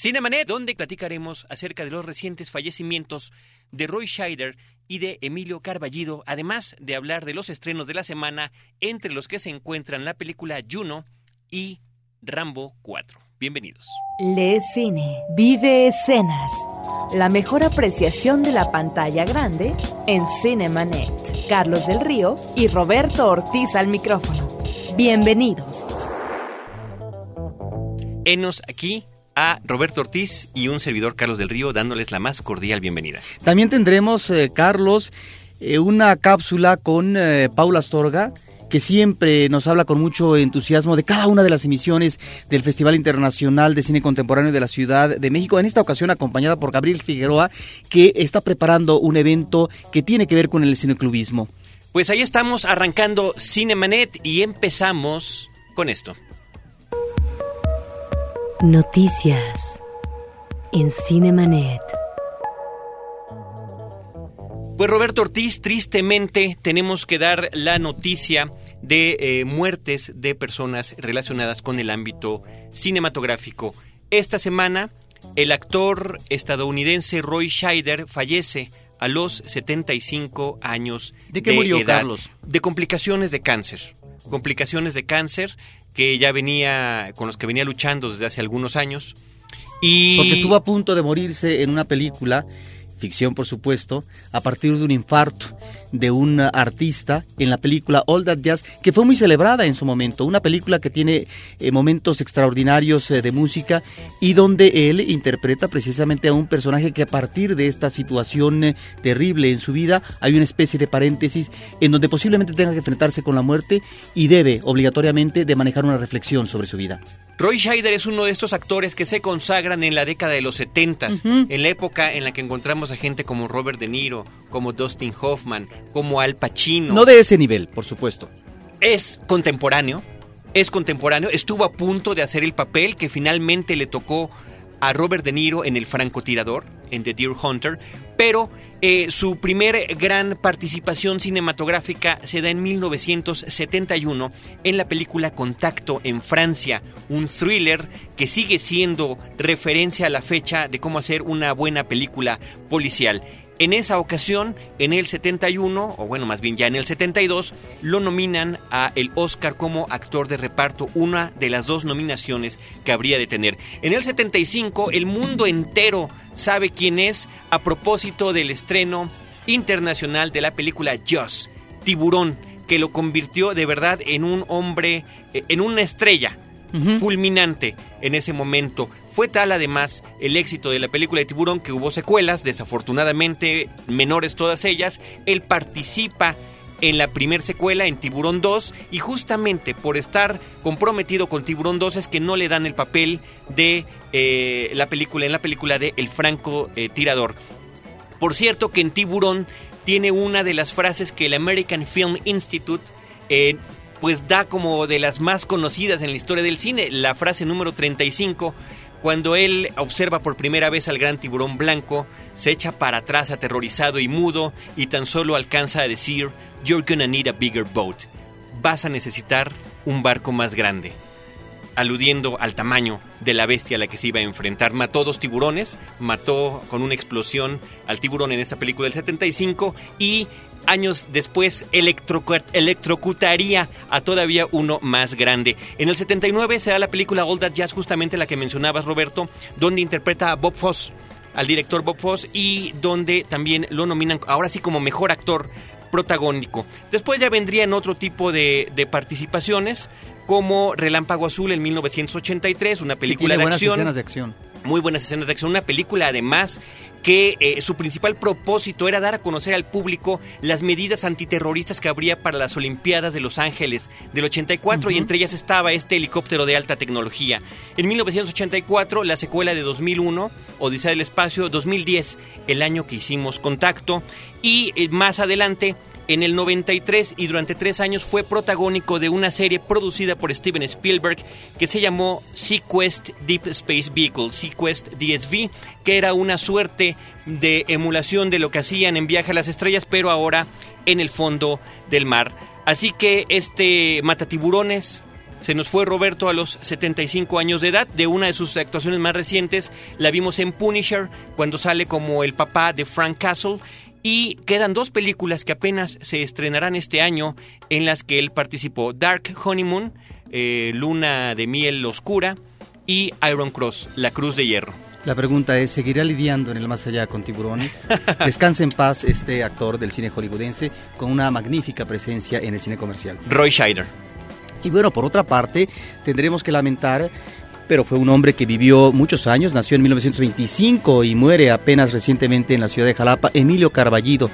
Cinemanet, donde platicaremos acerca de los recientes fallecimientos de Roy Scheider y de Emilio Carballido, además de hablar de los estrenos de la semana, entre los que se encuentran la película Juno y Rambo 4. Bienvenidos. Le Cine, vive escenas. La mejor apreciación de la pantalla grande en Cinemanet. Carlos del Río y Roberto Ortiz al micrófono. Bienvenidos. Enos aquí a Roberto Ortiz y un servidor Carlos del Río dándoles la más cordial bienvenida. También tendremos, eh, Carlos, eh, una cápsula con eh, Paula Astorga que siempre nos habla con mucho entusiasmo de cada una de las emisiones del Festival Internacional de Cine Contemporáneo de la Ciudad de México, en esta ocasión acompañada por Gabriel Figueroa, que está preparando un evento que tiene que ver con el cineclubismo. Pues ahí estamos arrancando Cinemanet y empezamos con esto. Noticias en Cinemanet. Pues Roberto Ortiz, tristemente tenemos que dar la noticia de eh, muertes de personas relacionadas con el ámbito cinematográfico. Esta semana, el actor estadounidense Roy Scheider fallece a los 75 años ¿De qué murió, edad, Carlos? De complicaciones de cáncer. Complicaciones de cáncer que ya venía, con los que venía luchando desde hace algunos años. Y Porque estuvo a punto de morirse en una película, ficción por supuesto, a partir de un infarto de un artista en la película All That Jazz, que fue muy celebrada en su momento, una película que tiene eh, momentos extraordinarios eh, de música y donde él interpreta precisamente a un personaje que a partir de esta situación eh, terrible en su vida hay una especie de paréntesis en donde posiblemente tenga que enfrentarse con la muerte y debe obligatoriamente de manejar una reflexión sobre su vida. Roy Scheider es uno de estos actores que se consagran en la década de los 70, Ujú. en la época en la que encontramos a gente como Robert De Niro, como Dustin Hoffman, como Al Pacino. No de ese nivel, por supuesto. Es contemporáneo, es contemporáneo, estuvo a punto de hacer el papel que finalmente le tocó a Robert De Niro en El francotirador, en The Deer Hunter, pero eh, su primer gran participación cinematográfica se da en 1971 en la película Contacto en Francia, un thriller que sigue siendo referencia a la fecha de cómo hacer una buena película policial. En esa ocasión, en el 71, o bueno, más bien ya en el 72, lo nominan a el Oscar como actor de reparto, una de las dos nominaciones que habría de tener. En el 75, el mundo entero sabe quién es a propósito del estreno internacional de la película Jaws, Tiburón, que lo convirtió de verdad en un hombre, eh, en una estrella fulminante en ese momento. Fue tal además el éxito de la película de Tiburón que hubo secuelas, desafortunadamente menores todas ellas. Él participa en la primer secuela, en Tiburón 2, y justamente por estar comprometido con Tiburón 2 es que no le dan el papel de eh, la película, en la película de El Franco eh, Tirador. Por cierto que en Tiburón tiene una de las frases que el American Film Institute eh, pues da como de las más conocidas en la historia del cine, la frase número 35, cuando él observa por primera vez al gran tiburón blanco, se echa para atrás aterrorizado y mudo y tan solo alcanza a decir, You're gonna need a bigger boat. Vas a necesitar un barco más grande aludiendo al tamaño de la bestia a la que se iba a enfrentar. Mató dos tiburones, mató con una explosión al tiburón en esta película del 75 y años después electrocu- electrocutaría a todavía uno más grande. En el 79 se da la película All That Jazz, justamente la que mencionabas Roberto, donde interpreta a Bob Foss, al director Bob Foss, y donde también lo nominan ahora sí como mejor actor protagónico. Después ya vendrían otro tipo de, de participaciones, como Relámpago Azul en 1983, una película tiene de buenas acción escenas de acción. Muy buenas escenas de acción. Una película, además, que eh, su principal propósito era dar a conocer al público las medidas antiterroristas que habría para las Olimpiadas de Los Ángeles del 84 y entre ellas estaba este helicóptero de alta tecnología. En 1984, la secuela de 2001, Odisea del Espacio, 2010, el año que hicimos contacto y eh, más adelante en el 93 y durante tres años fue protagónico de una serie producida por Steven Spielberg que se llamó Sequest Deep Space Vehicle, Sequest DSV, que era una suerte de emulación de lo que hacían en Viaje a las Estrellas, pero ahora en el fondo del mar. Así que este Matatiburones Se nos fue Roberto a los 75 años de edad. De una de sus actuaciones más recientes la vimos en Punisher, cuando sale como el papá de Frank Castle. Y quedan dos películas que apenas se estrenarán este año en las que él participó. Dark Honeymoon, eh, Luna de Miel Oscura y Iron Cross, La Cruz de Hierro. La pregunta es, ¿seguirá lidiando en el más allá con tiburones? Descanse en paz este actor del cine hollywoodense con una magnífica presencia en el cine comercial. Roy Scheider. Y bueno, por otra parte, tendremos que lamentar pero fue un hombre que vivió muchos años, nació en 1925 y muere apenas recientemente en la ciudad de Jalapa, Emilio Carballido.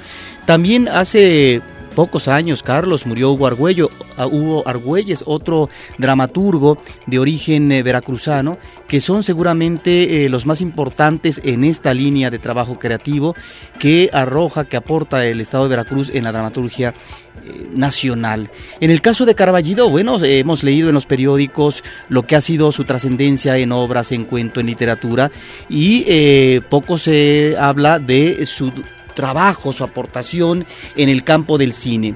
También hace pocos años, Carlos, murió Hugo Argüello, Hugo Argüelles, otro dramaturgo de origen eh, veracruzano, que son seguramente eh, los más importantes en esta línea de trabajo creativo que arroja, que aporta el Estado de Veracruz en la dramaturgia eh, nacional. En el caso de Carballido, bueno, hemos leído en los periódicos lo que ha sido su trascendencia en obras, en cuento, en literatura, y poco se habla de su trabajo, su aportación en el campo del cine.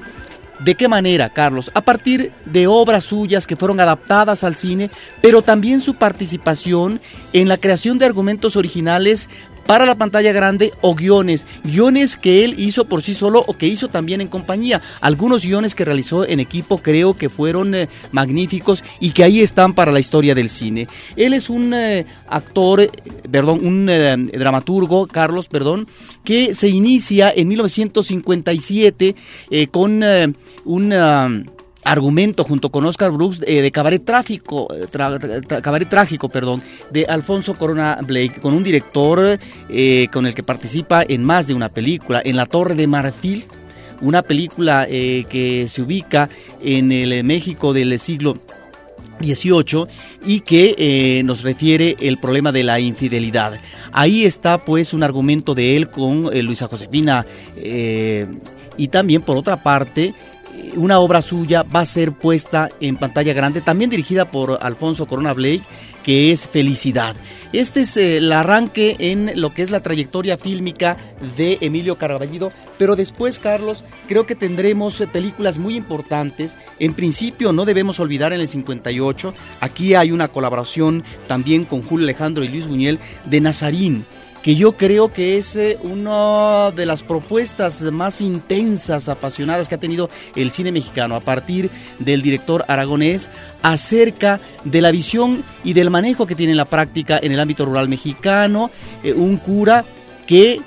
¿De qué manera, Carlos? A partir de obras suyas que fueron adaptadas al cine, pero también su participación en la creación de argumentos originales para la pantalla grande o guiones, guiones que él hizo por sí solo o que hizo también en compañía. Algunos guiones que realizó en equipo creo que fueron eh, magníficos y que ahí están para la historia del cine. Él es un eh, actor, perdón, un eh, dramaturgo, Carlos, perdón, que se inicia en 1957 con un argumento junto con Oscar Brooks eh, de Cabaret Tráfico, eh, Cabaret Trágico, perdón, de Alfonso Corona Blake, con un director eh, con el que participa en más de una película, en La Torre de Marfil, una película que se ubica en el México del siglo XVIII y que nos refiere el problema de la infidelidad. Ahí está pues un argumento de él con Luisa Josefina y también por otra parte una obra suya va a ser puesta en pantalla grande, también dirigida por Alfonso Corona Blake, que es Felicidad. Este es eh, el arranque en lo que es la trayectoria fílmica de Emilio Carballido, pero después, Carlos, creo que tendremos eh, películas muy importantes. En principio, no debemos olvidar en el 58, aquí hay una colaboración también con Julio Alejandro y Luis Buñuel de Nazarín que yo creo que es eh, una de las propuestas más intensas, apasionadas que ha tenido el cine mexicano a partir del director aragonés acerca de la visión y del manejo que tiene en la práctica en el ámbito rural mexicano, eh, un cura que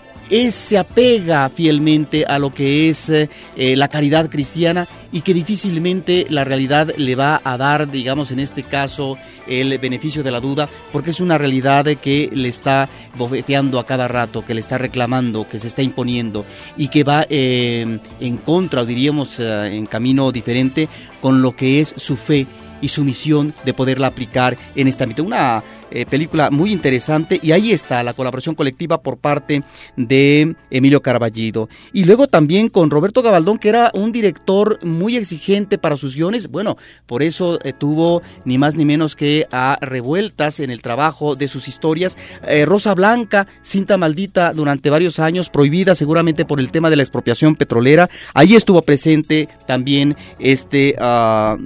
se apega fielmente a lo que es eh, la caridad cristiana y que difícilmente la realidad le va a dar, digamos en este caso, el beneficio de la duda, porque es una realidad que le está bofeteando a cada rato, que le está reclamando, que se está imponiendo y que va eh, en contra, diríamos eh, en camino diferente, con lo que es su fe y su misión de poderla aplicar en este ámbito. Una eh, película muy interesante y ahí está la colaboración colectiva por parte de Emilio Carballido. Y luego también con Roberto Gabaldón, que era un director muy exigente para sus guiones. Bueno, por eso eh, tuvo ni más ni menos que a revueltas en el trabajo de sus historias. Eh, Rosa Blanca, cinta maldita durante varios años, prohibida seguramente por el tema de la expropiación petrolera. Ahí estuvo presente también este, ah,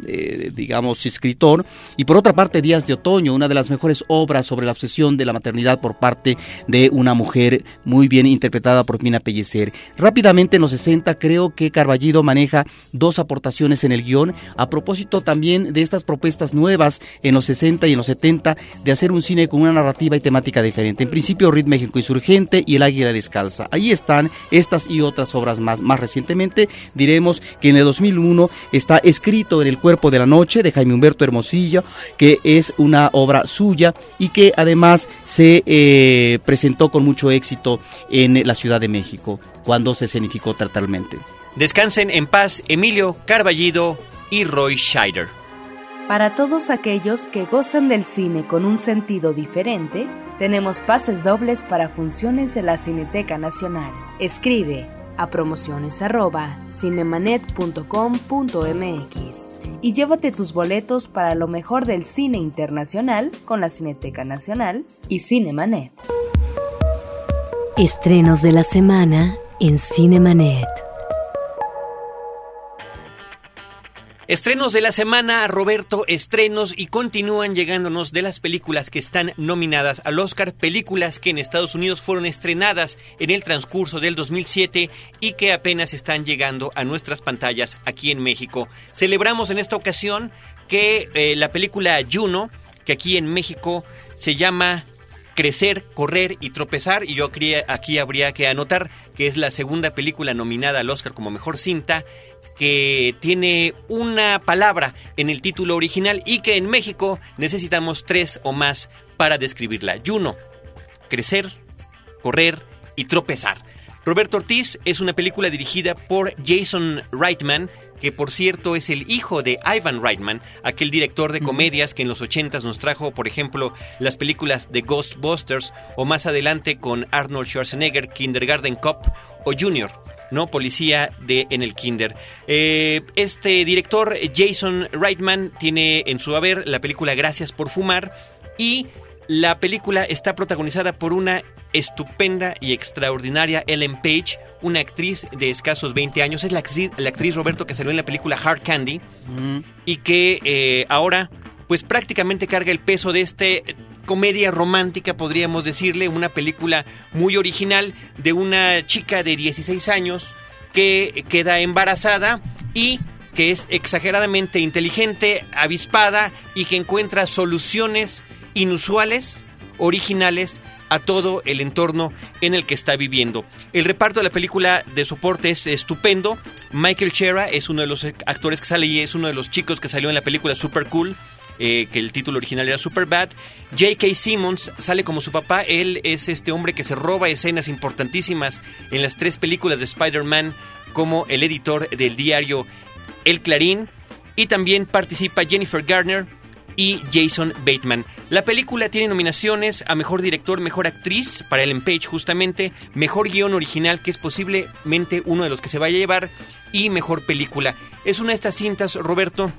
digamos, escritor. Y por otra parte, Días de Otoño, una de las mejores obra sobre la obsesión de la maternidad por parte de una mujer muy bien interpretada por Mina Pellecer. Rápidamente en los 60 creo que Carballido maneja dos aportaciones en el guion a propósito también de estas propuestas nuevas en los 60 y en los 70 de hacer un cine con una narrativa y temática diferente. En principio Rit México Insurgente y El Águila Descalza. Ahí están estas y otras obras más. Más recientemente diremos que en el 2001 está escrito en El Cuerpo de la Noche de Jaime Humberto Hermosillo, que es una obra suya y que además se eh, presentó con mucho éxito en la Ciudad de México cuando se escenificó totalmente. Descansen en paz Emilio Carballido y Roy Scheider. Para todos aquellos que gozan del cine con un sentido diferente, tenemos pases dobles para funciones de la Cineteca Nacional. Escribe a promociones@cinemanet.com.mx y llévate tus boletos para lo mejor del cine internacional con la Cineteca Nacional y Cinemanet. Estrenos de la semana en Cinemanet. Estrenos de la semana, Roberto, estrenos y continúan llegándonos de las películas que están nominadas al Oscar, películas que en Estados Unidos fueron estrenadas en el transcurso del 2007 y que apenas están llegando a nuestras pantallas aquí en México. Celebramos en esta ocasión que eh, la película Juno, que aquí en México se llama Crecer, Correr y Tropezar, y yo aquí habría que anotar que es la segunda película nominada al Oscar como mejor cinta, que tiene una palabra en el título original y que en México necesitamos tres o más para describirla. Juno, crecer, correr y tropezar. Roberto Ortiz es una película dirigida por Jason Reitman, que por cierto es el hijo de Ivan Reitman, aquel director de comedias que en los 80 nos trajo, por ejemplo, las películas de Ghostbusters o más adelante con Arnold Schwarzenegger, Kindergarten Cop o Junior. ¿no? Policía de en el Kinder. Eh, este director, Jason Reitman, tiene en su haber la película Gracias por Fumar y la película está protagonizada por una estupenda y extraordinaria Ellen Page, una actriz de escasos 20 años. Es la actriz, Roberto que salió en la película Hard Candy y que eh, ahora pues prácticamente carga el peso de este comedia romántica, podríamos decirle, una película muy original de una chica de 16 años que queda embarazada y que es exageradamente inteligente, avispada y que encuentra soluciones inusuales, originales a todo el entorno en el que está viviendo. El reparto de la película de soporte es estupendo. Michael Chera es uno de los actores que sale y es uno de los chicos que salió en la película Super Cool. Eh, que el título original era Superbad. J.K. Simmons sale como su papá. Él es este hombre que se roba escenas importantísimas en las tres películas de Spider-Man como el editor del diario El Clarín. Y también participa Jennifer Garner y Jason Bateman. La película tiene nominaciones a Mejor Director, Mejor Actriz para Ellen Page justamente, Mejor Guión Original, que es posiblemente uno de los que se vaya a llevar, y Mejor Película. Es una de estas cintas, Roberto,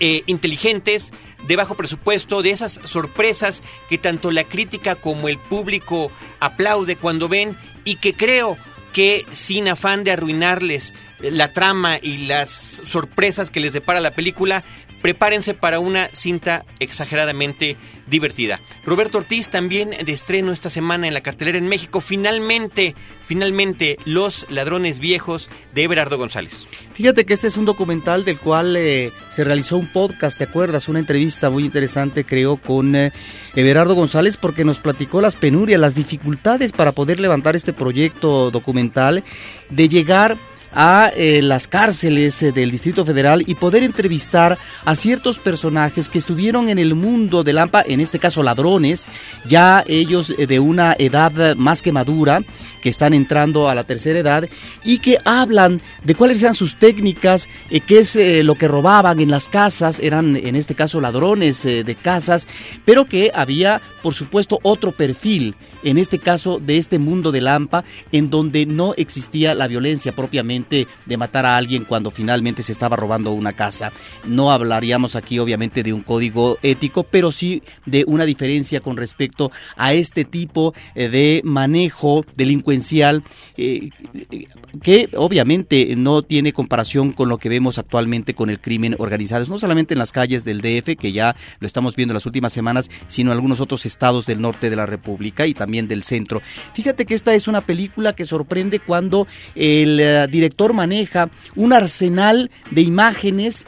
eh, inteligentes, de bajo presupuesto, de esas sorpresas que tanto la crítica como el público aplaude cuando ven y que creo que sin afán de arruinarles la trama y las sorpresas que les depara la película, prepárense para una cinta exageradamente divertida. Roberto Ortiz también de estreno esta semana en la cartelera en México. Finalmente, finalmente, Los Ladrones Viejos de Everardo González. Fíjate que este es un documental del cual eh, se realizó un podcast, ¿te acuerdas? Una entrevista muy interesante, creo, con eh, Everardo González, porque nos platicó las penurias, las dificultades para poder levantar este proyecto documental, de llegar a eh, las cárceles eh, del Distrito Federal y poder entrevistar a ciertos personajes que estuvieron en el mundo del AMPA, en este caso ladrones, ya ellos eh, de una edad más que madura, que están entrando a la tercera edad y que hablan de cuáles eran sus técnicas, qué es lo que robaban en las casas, eran en este caso ladrones de casas, pero que había por supuesto otro perfil en este caso de este mundo de Lampa, en donde no existía la violencia propiamente de matar a alguien cuando finalmente se estaba robando una casa. No hablaríamos aquí obviamente de un código ético, pero sí de una diferencia con respecto a este tipo eh, de manejo delincuencial eh, que obviamente no tiene comparación con lo que vemos actualmente con el crimen organizado, no solamente en las calles del DF, que ya lo estamos viendo en las últimas semanas, sino en algunos otros estados del norte de la República y también del centro. Fíjate que esta es una película que sorprende cuando el eh, director maneja un arsenal de imágenes.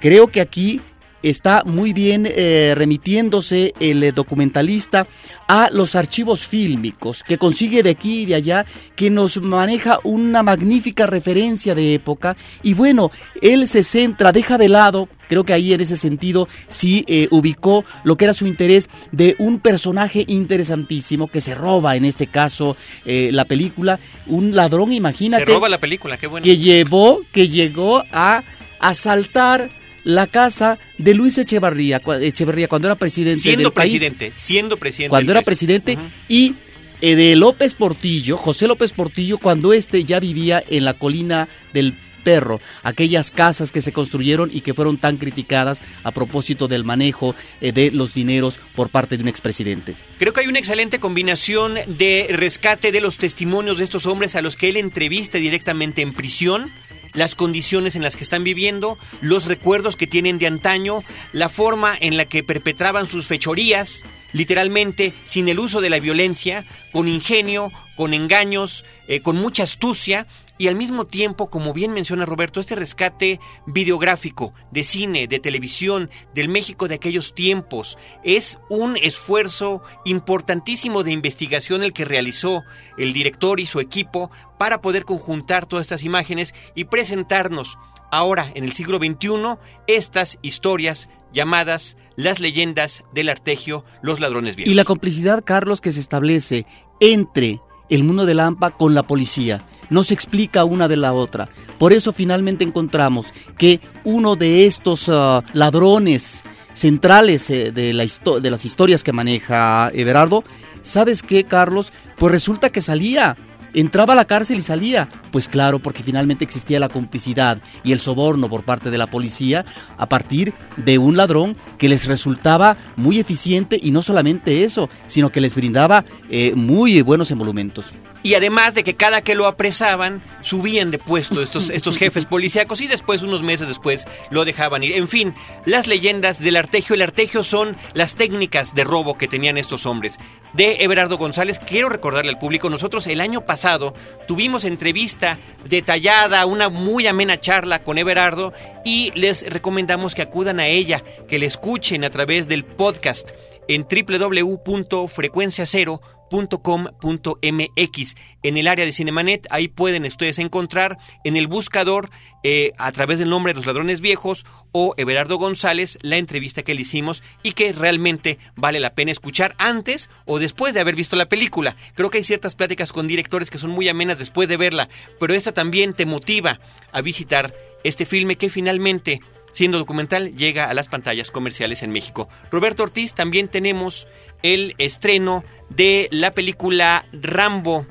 Creo que aquí está muy bien eh, remitiéndose el eh, documentalista a los archivos fílmicos que consigue de aquí y de allá, que nos maneja una magnífica referencia de época y bueno, él se centra, deja de lado, creo que ahí en ese sentido sí eh, ubicó lo que era su interés de un personaje interesantísimo que se roba en este caso la película, un ladrón, imagínate. Se roba la película, qué bueno. Que llevó, que llegó a asaltar la casa de Luis Echeverría, Echeverría cuando era presidente siendo del presidente, Siendo presidente. Cuando era presidente y eh, de López Portillo, José López Portillo, cuando este ya vivía en la colina del Perro, aquellas casas que se construyeron y que fueron tan criticadas a propósito del manejo eh, de los dineros por parte de un expresidente. Creo que hay una excelente combinación de rescate de los testimonios de estos hombres a los que él entrevista directamente en prisión las condiciones en las que están viviendo, los recuerdos que tienen de antaño, la forma en la que perpetraban sus fechorías, literalmente sin el uso de la violencia, con ingenio, con engaños, eh, con mucha astucia y al mismo tiempo, como bien menciona Roberto, este rescate videográfico de cine, de televisión, del México de aquellos tiempos, es un esfuerzo importantísimo de investigación el que realizó el director y su equipo para poder conjuntar todas estas imágenes y presentarnos ahora en el siglo XXI estas historias llamadas las leyendas del artegio, los ladrones viejos. Y la complicidad, Carlos, que se establece entre el mundo de Lampa con la policía. No se explica una de la otra. Por eso finalmente encontramos que uno de estos ah, ladrones centrales eh, de, la de las historias que maneja Everardo, ¿sabes qué, Carlos? Pues resulta que salía entraba a la cárcel y salía. Pues claro, porque finalmente existía la complicidad y el soborno por parte de la policía a partir de un ladrón que les resultaba muy eficiente y no solamente eso, sino que les brindaba eh, muy buenos emolumentos. Y además de que cada que lo apresaban, subían de puesto estos, estos jefes policíacos y después, unos meses después, lo dejaban ir. En fin, las leyendas del artegio. El artegio son las técnicas de robo que tenían estos hombres. De Everardo González, quiero recordarle al público, nosotros el año pasado tuvimos entrevista detallada, una muy amena charla con Everardo y les recomendamos que acudan a ella, que le escuchen a través del podcast en www.frecuenciacero.com .com.mx en el área de Cinemanet. Ahí pueden ustedes encontrar en el buscador eh, a través del nombre de los ladrones viejos o Everardo González la entrevista que le hicimos y que realmente vale la pena escuchar antes o después de haber visto la película. Creo que hay ciertas pláticas con directores que son muy amenas después de verla, pero esta también te motiva a visitar este filme que finalmente siendo documental, llega a las pantallas comerciales en México. Roberto Ortiz, también tenemos el estreno de la película Rambo.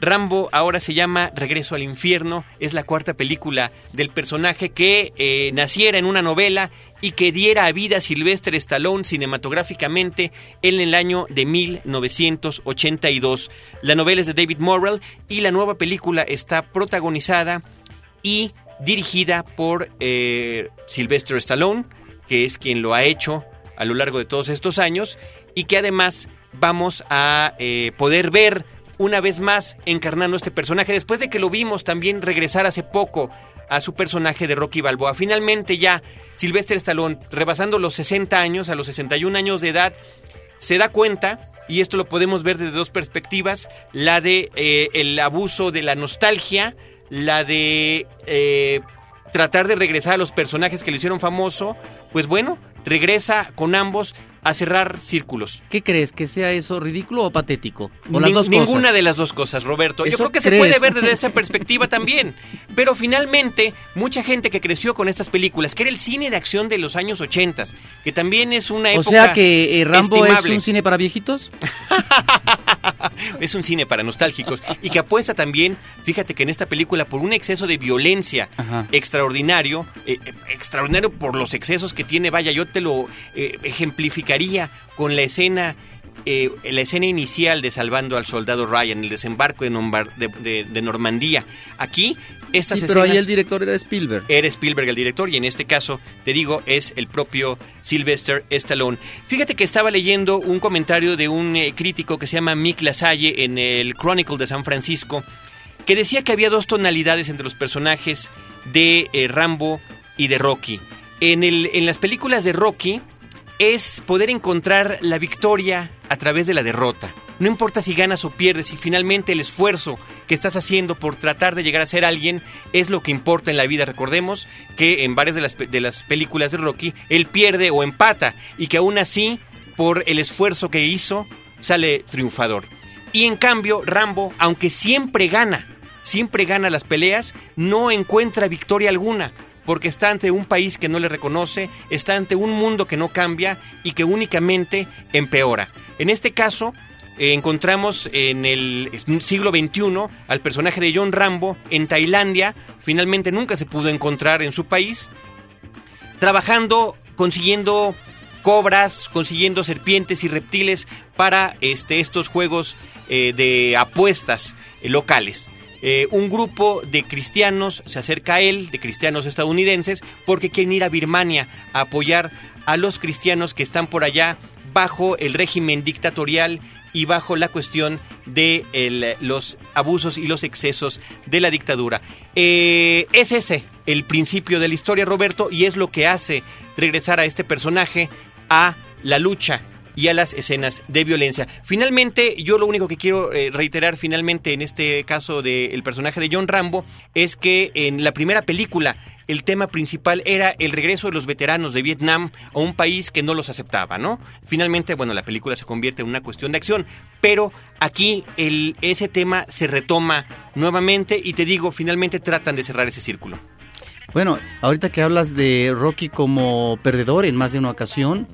Rambo ahora se llama Regreso al Infierno, es la cuarta película del personaje que eh, naciera en una novela y que diera a vida a Sylvester Stallone cinematográficamente en el año de 1982. La novela es de David Morrell y la nueva película está protagonizada y dirigida por eh, Sylvester Stallone, que es quien lo ha hecho a lo largo de todos estos años y que además vamos a eh, poder ver una vez más encarnando este personaje después de que lo vimos también regresar hace poco a su personaje de Rocky Balboa. Finalmente ya Sylvester Stallone, rebasando los 60 años, a los 61 años de edad, se da cuenta y esto lo podemos ver desde dos perspectivas, la de eh, el abuso de la nostalgia, la de eh, tratar de regresar a los personajes que le hicieron famoso, pues bueno, regresa con ambos a cerrar círculos. ¿Qué crees? ¿Que sea eso ridículo o patético? ¿O ninguna de las dos cosas, Roberto. Yo creo que se puede ver desde esa perspectiva también. Pero finalmente, mucha gente que creció con estas películas, que era el cine de acción de los años 80, que también es una época. O sea que eh, Rambo es un cine para viejitos. es un cine para nostálgicos y que apuesta también, fíjate que en esta película por un exceso de violencia extraordinario, eh, eh, extraordinario por los excesos que tiene, vaya, yo te lo ejemplificaría con la escena la escena inicial de Salvando al Soldado Ryan, el desembarco de, de Normandía. Aquí sí, pero ahí el director era Spielberg. Era Spielberg el director y en este caso, te digo, es el propio Sylvester Stallone. Fíjate que estaba leyendo un comentario de un eh, crítico que se llama Mick Lasalle en el Chronicle de San Francisco, que decía que había dos tonalidades entre los personajes de eh, Rambo y de Rocky. En, el, en las películas de Rocky es poder encontrar la victoria a través de la derrota. No importa si ganas o pierdes, y finalmente el esfuerzo que estás haciendo por tratar de llegar a ser alguien es lo que importa en la vida. Recordemos que en varias de las, de las películas de Rocky, él pierde o empata y que aún así, por el esfuerzo que hizo, sale triunfador. Y en cambio, Rambo, aunque siempre gana, siempre gana las peleas, no encuentra victoria alguna porque está ante un país que no le reconoce, está ante un mundo que no cambia y que únicamente empeora. En este caso, eh, encontramos en el siglo XXI al personaje de John Rambo en Tailandia, finalmente nunca se pudo encontrar en su país, trabajando, consiguiendo cobras, consiguiendo serpientes y reptiles para este, estos juegos eh, de apuestas eh, locales. Un grupo de cristianos se acerca a él, de cristianos estadounidenses, porque quieren ir a Birmania a apoyar a los cristianos que están por allá bajo el régimen dictatorial y bajo la cuestión de los abusos y los excesos de la dictadura. Eh, es ese el principio de la historia, Roberto, y es lo que hace regresar a este personaje a la lucha y a las escenas de violencia. Finalmente, yo lo único que quiero eh, reiterar finalmente en este caso del personaje de John Rambo es que en la primera película el tema principal era el regreso de los veteranos de Vietnam a un país que no los aceptaba, ¿no? Finalmente, bueno, la película se convierte en una cuestión de acción, pero aquí el, ese tema se retoma nuevamente y te digo, finalmente tratan de cerrar ese círculo. Bueno, ahorita que hablas de Rocky como perdedor en más de una ocasión,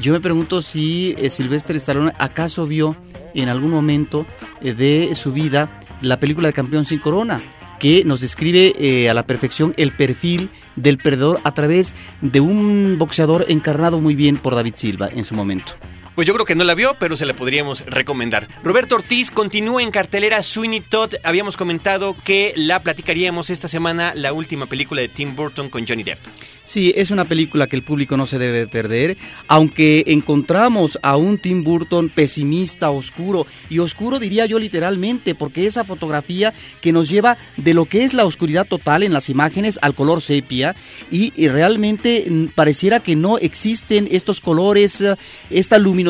yo me pregunto si eh, Sylvester Stallone acaso vio en algún momento eh, de su vida la película de Campeón sin Corona, que nos describe eh, a la perfección el perfil del perdedor a través de un boxeador encarnado muy bien por David Silva en su momento. Pues yo creo que no la vio, pero se la podríamos recomendar. Roberto Ortiz continúa en cartelera Sweeney Todd. Habíamos comentado que la platicaríamos esta semana, la última película de Tim Burton con Johnny Depp. Sí, es una película que el público no se debe perder, aunque encontramos a un Tim Burton pesimista, oscuro, y oscuro diría yo literalmente, porque esa fotografía que nos lleva de lo que es la oscuridad total en las imágenes al color sepia, y, realmente mm, pareciera que no existen estos colores, eh, esta luminosidad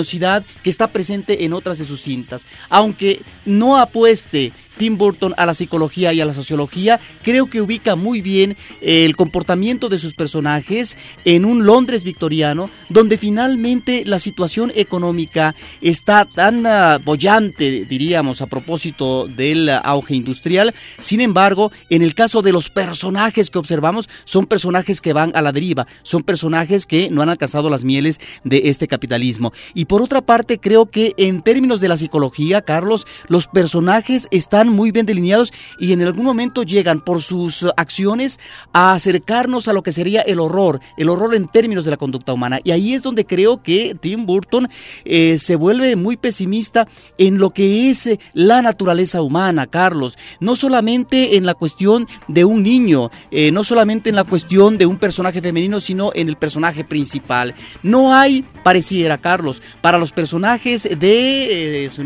que está presente en otras de sus cintas. Aunque no apueste Tim Burton a la psicología y a la sociología, creo que ubica muy bien el comportamiento de sus personajes en un Londres victoriano, donde finalmente la situación económica está tan uh, bollante, diríamos, a propósito del auge industrial. Sin embargo, en el caso de los personajes que observamos, son personajes que van a la deriva, son personajes que no han alcanzado las mieles de este capitalismo. Y por otra parte, creo que en términos de la psicología, Carlos, los personajes están muy bien delineados y en algún momento llegan por sus acciones a acercarnos a lo que sería el horror, el horror en términos de la conducta humana. Y ahí es donde creo que Tim Burton eh, se vuelve muy pesimista en lo que es eh, la naturaleza humana, Carlos. No solamente en la cuestión de un niño, eh, no solamente en la cuestión de un personaje femenino, sino en el personaje principal. No hay, pareciera, Carlos, para los personajes de su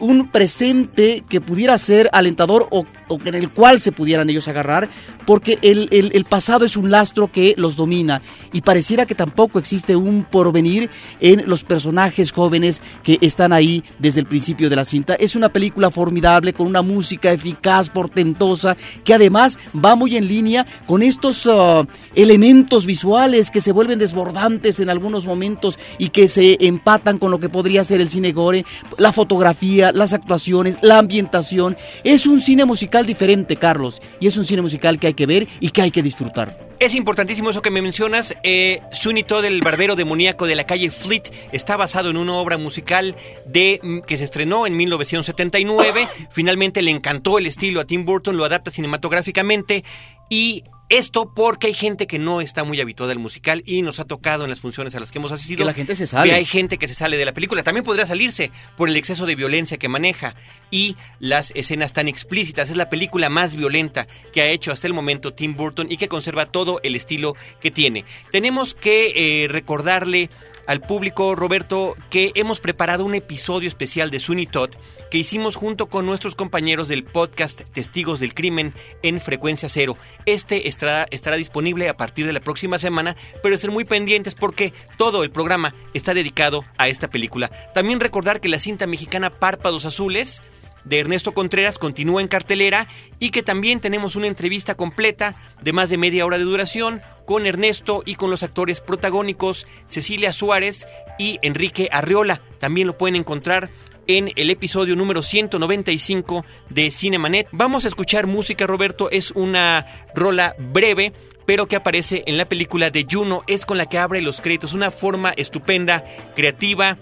un presente que pudiera ser alentador o, en el cual se pudieran ellos agarrar, porque el, pasado es un lastro que los domina y pareciera que tampoco existe un porvenir en los personajes jóvenes que están ahí desde el principio de la cinta. Es una película formidable con una música eficaz, portentosa, que además va muy en línea con estos uh, elementos visuales que se vuelven desbordantes en algunos momentos y que se empatan con lo que podría ser el cine gore, la fotografía, las actuaciones, la ambientación. Es un cine musical diferente, Carlos, y es un cine musical que hay que ver y que hay que disfrutar. Es importantísimo eso que me mencionas. Eh, Todd, el barbero demoníaco de la calle Fleet, está basado en una obra musical de mm, que se estrenó en 1979. Finalmente le encantó el estilo a Tim Burton, lo adapta cinematográficamente y esto porque hay gente que no está muy habituada al musical y nos ha tocado en las funciones a las que hemos asistido. Que la gente se sale. Que hay gente que se sale de la película. También podría salirse por el exceso de violencia que maneja y las escenas tan explícitas. Es la película más violenta que ha hecho hasta el momento Tim Burton y que conserva todo el estilo que tiene. Tenemos que eh, recordarle al público, Roberto, que hemos preparado un episodio especial de Sunny Todd que hicimos junto con nuestros compañeros del podcast Testigos del Crimen en Frecuencia Cero. Este estará, estará disponible a partir de la próxima semana, pero ser muy pendientes porque todo el programa está dedicado a esta película. También recordar que la cinta mexicana Párpados Azules de Ernesto Contreras continúa en cartelera y que también tenemos una entrevista completa de más de media hora de duración con Ernesto y con los actores protagónicos Cecilia Suárez y Enrique Arriola. También lo pueden encontrar en el episodio número 195 de Cinemanet. Vamos a escuchar música, Roberto. Es una rola breve, pero que aparece en la película de Juno. Es con la que abre los créditos. Una forma estupenda, creativa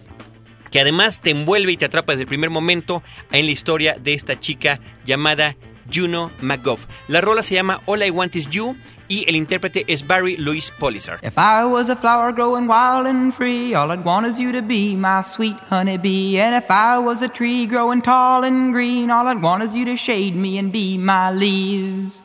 que además te envuelve y te atrapa desde el primer momento en la historia de esta chica llamada Juno McGough. La rola se llama All I Want Is You y el intérprete es Barry Louis Polizar. If I was a flower growing wild and free, all I'd want is you to be my sweet honeybee. And if I was a tree growing tall and green, all I'd want is you to shade me and be my leaves.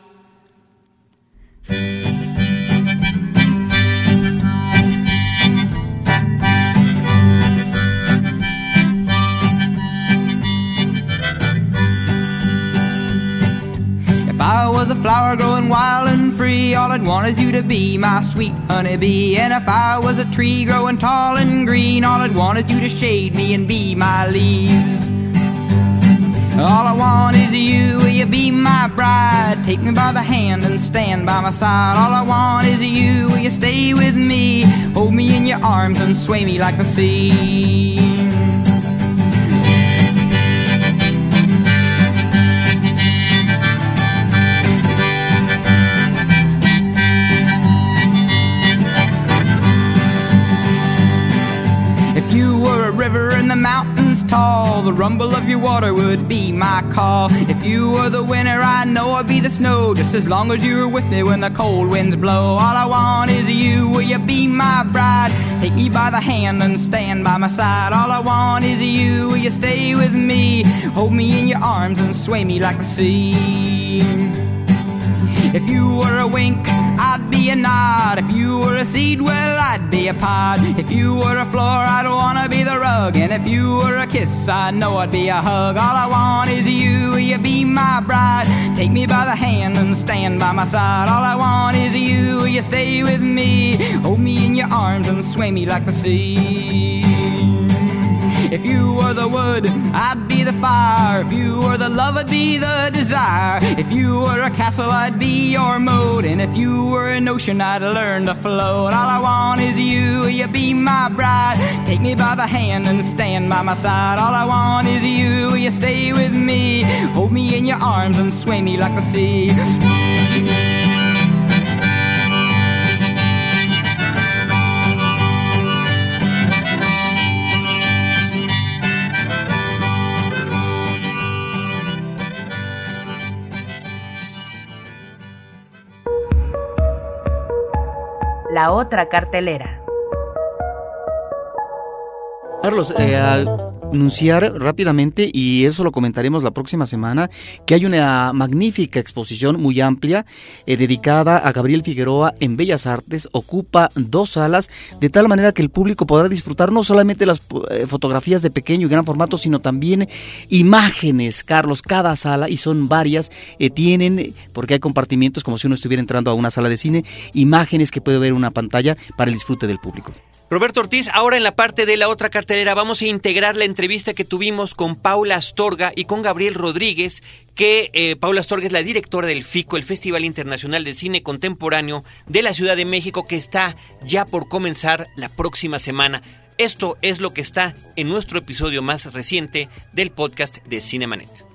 Was a flower growing wild and free, all I'd want is you to be my sweet honeybee. And if I was a tree growing tall and green, all I'd want is you to shade me and be my leaves. All I want is you, will you be my bride? Take me by the hand and stand by my side. All I want is you, will you stay with me? Hold me in your arms and sway me like the sea. The mountains tall, the rumble of your water would be my call. If you were the winter, I know I'd be the snow, just as long as you were with me when the cold winds blow. All I want is you, will you be my bride? Take me by the hand and stand by my side. All I want is you, will you stay with me? Hold me in your arms and sway me like the sea. If you were a wink, I'd be a nod. If you were a seed, well, I'd be a pod. If you were a floor, I'd wanna be the rug. And if you were a kiss, I know I'd be a hug. All I want is you, will you be my bride? Take me by the hand and stand by my side. All I want is you, will you stay with me? Hold me in your arms and sway me like the sea. If you were the wood, I'd be the fire. If you were the love, I'd be the desire. If you were a castle, I'd be your moat. And if you were an ocean, I'd learn to float. All I want is you, you be my bride? Take me by the hand and stand by my side. All I want is you, you stay with me? Hold me in your arms and sway me like the sea. Otra cartelera. Carlos, eh, anunciar rápidamente, y eso lo comentaremos la próxima semana, que hay una magnífica exposición muy amplia eh, dedicada a Gabriel Figueroa en Bellas Artes. Ocupa dos salas, de tal manera que el público podrá disfrutar no solamente las eh, fotografías de pequeño y gran formato, sino también imágenes, Carlos. Cada sala, y son varias, eh, tienen, porque hay compartimientos como si uno estuviera entrando a una sala de cine, imágenes que puede ver una pantalla para el disfrute del público. Roberto Ortiz, ahora en la parte de la otra cartelera vamos a integrar la entrevista que tuvimos con Paula Astorga y con Gabriel Rodríguez, que eh, Paula Astorga es la directora del FICO, el Festival Internacional de Cine Contemporáneo de la Ciudad de México, que está ya por comenzar la próxima semana. Esto es lo que está en nuestro episodio más reciente del podcast de Cinemanet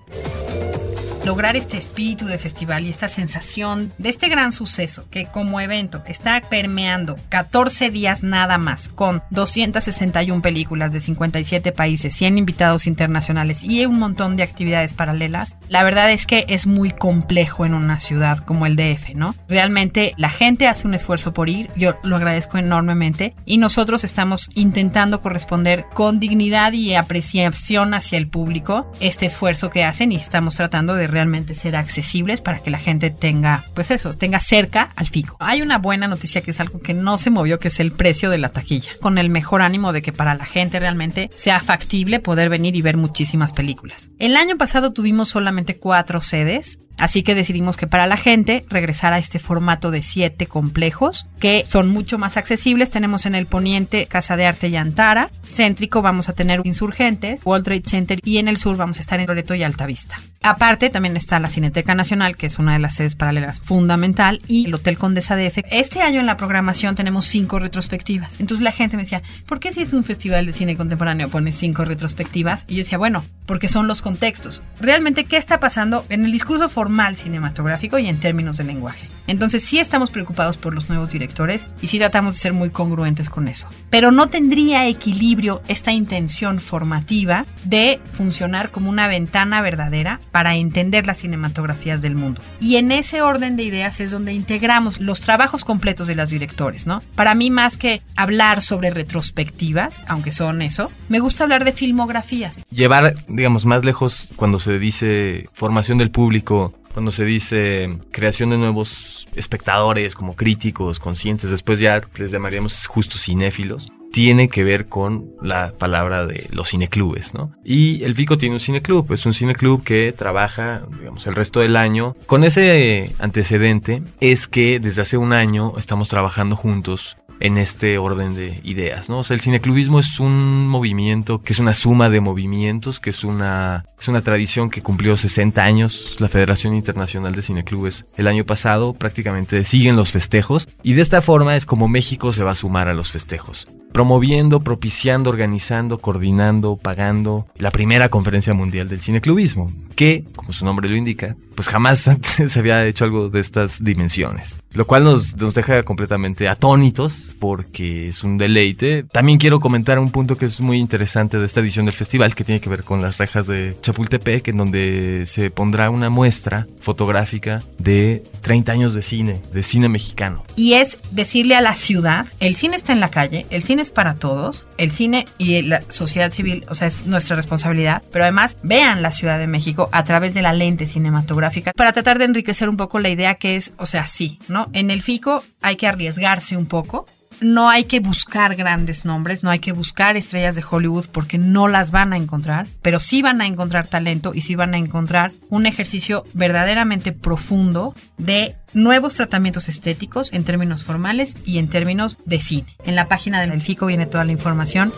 lograr este espíritu de festival y esta sensación de este gran suceso que como evento está permeando 14 días nada más con 261 películas de 57 países, 100 invitados internacionales y un montón de actividades paralelas, la verdad es que es muy complejo en una ciudad como el DF, ¿no? Realmente la gente hace un esfuerzo por ir, yo lo agradezco enormemente y nosotros estamos intentando corresponder con dignidad y apreciación hacia el público este esfuerzo que hacen y estamos tratando de realmente ser accesibles para que la gente tenga, pues eso, tenga cerca al FICO. Hay una buena noticia que es algo que no se movió, que es el precio de la taquilla, con el mejor ánimo de que para la gente realmente sea factible poder venir y ver muchísimas películas. El año pasado tuvimos solamente cuatro sedes Así que decidimos que para la gente regresar a este formato de siete complejos, que son mucho más accesibles. Tenemos en el poniente Casa de Arte y Antara. Céntrico vamos a tener Insurgentes, World Trade Center y en el sur vamos a estar en Loreto y Altavista. Aparte también está la Cineteca Nacional, que es una de las sedes paralelas fundamental, y el Hotel Condesa de F. Este año en la programación tenemos cinco retrospectivas. Entonces la gente me decía, ¿por qué si es un festival de cine contemporáneo pone cinco retrospectivas? Y yo decía, bueno, porque son los contextos. Realmente, ¿qué está pasando en el discurso formal? Formal cinematográfico y en términos de lenguaje. Entonces sí estamos preocupados por los nuevos directores y sí tratamos de ser muy congruentes con eso. Pero no tendría equilibrio esta intención formativa de funcionar como una ventana verdadera para entender las cinematografías del mundo. Y en ese orden de ideas es donde integramos los trabajos completos de los directores, ¿no? Para mí más que hablar sobre retrospectivas, aunque son eso, me gusta hablar de filmografías. Llevar, digamos, más lejos cuando se dice formación del público, cuando se dice creación de nuevos espectadores como críticos, conscientes, después ya les llamaríamos justo cinéfilos tiene que ver con la palabra de los cineclubes, ¿no? Y el FICO tiene un cineclub, es un cineclub que trabaja, digamos, el resto del año. Con ese antecedente es que desde hace un año estamos trabajando juntos en este orden de ideas, ¿no? O sea, el cineclubismo es un movimiento que es una suma de movimientos, que es una, es una tradición que cumplió 60 años la Federación Internacional de Cineclubes el año pasado, prácticamente siguen los festejos y de esta forma es como México se va a sumar a los festejos promoviendo, propiciando, organizando, coordinando, pagando la primera conferencia mundial del cineclubismo, que, como su nombre lo indica, pues jamás antes se había hecho algo de estas dimensiones. Lo cual nos, nos deja completamente atónitos porque es un deleite. También quiero comentar un punto que es muy interesante de esta edición del festival que tiene que ver con las rejas de Chapultepec, en donde se pondrá una muestra fotográfica de 30 años de cine, de cine mexicano. Y es decirle a la ciudad, el cine está en la calle, el cine es para todos, el cine y la sociedad civil, o sea, es nuestra responsabilidad, pero además vean la Ciudad de México a través de la lente cinematográfica para tratar de enriquecer un poco la idea que es, o sea, sí, ¿no? En el FICO hay que arriesgarse un poco. No hay que buscar grandes nombres, no hay que buscar estrellas de Hollywood porque no las van a encontrar, pero sí van a encontrar talento y sí van a encontrar un ejercicio verdaderamente profundo de nuevos tratamientos estéticos en términos formales y en términos de cine. En la página del FICO viene toda la información.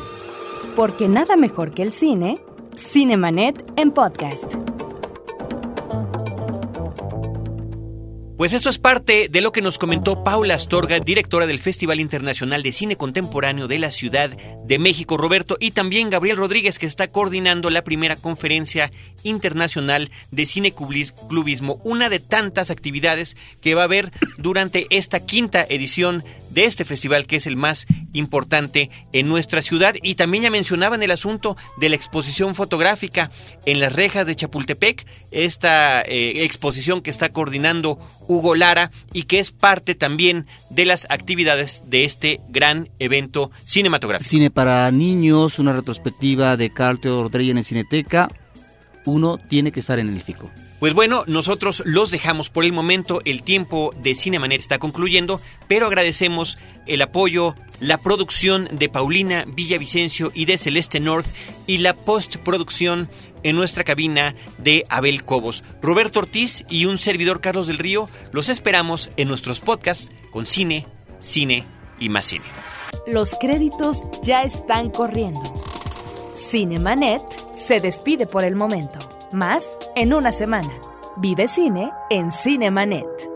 Porque nada mejor que el cine, Cinemanet en podcast. Pues esto es parte de lo que nos comentó Paula Astorga, directora del Festival Internacional de Cine Contemporáneo de la Ciudad de México, Roberto, y también Gabriel Rodríguez, que está coordinando la primera conferencia internacional de cine clubismo, una de tantas actividades que va a haber durante esta quinta edición de este festival, que es el más importante en nuestra ciudad. Y también ya mencionaban el asunto de la exposición fotográfica en las rejas de Chapultepec, esta eh, exposición que está coordinando Hugo Lara y que es parte también de las actividades de este gran evento cinematográfico. Cine para niños, una retrospectiva de Carl Theodor Dreyer en Cineteca. Uno tiene que estar en el FICO. Pues bueno, nosotros los dejamos por el momento. El tiempo de Cinemanet está concluyendo, pero agradecemos el apoyo, la producción de Paulina Villavicencio y de Celeste North y la postproducción en nuestra cabina de Abel Cobos. Roberto Ortiz y un servidor Carlos del Río los esperamos en nuestros podcasts con cine, cine y más cine. Los créditos ya están corriendo. Cinemanet se despide por el momento. Más en una semana. Vive cine en Cinemanet.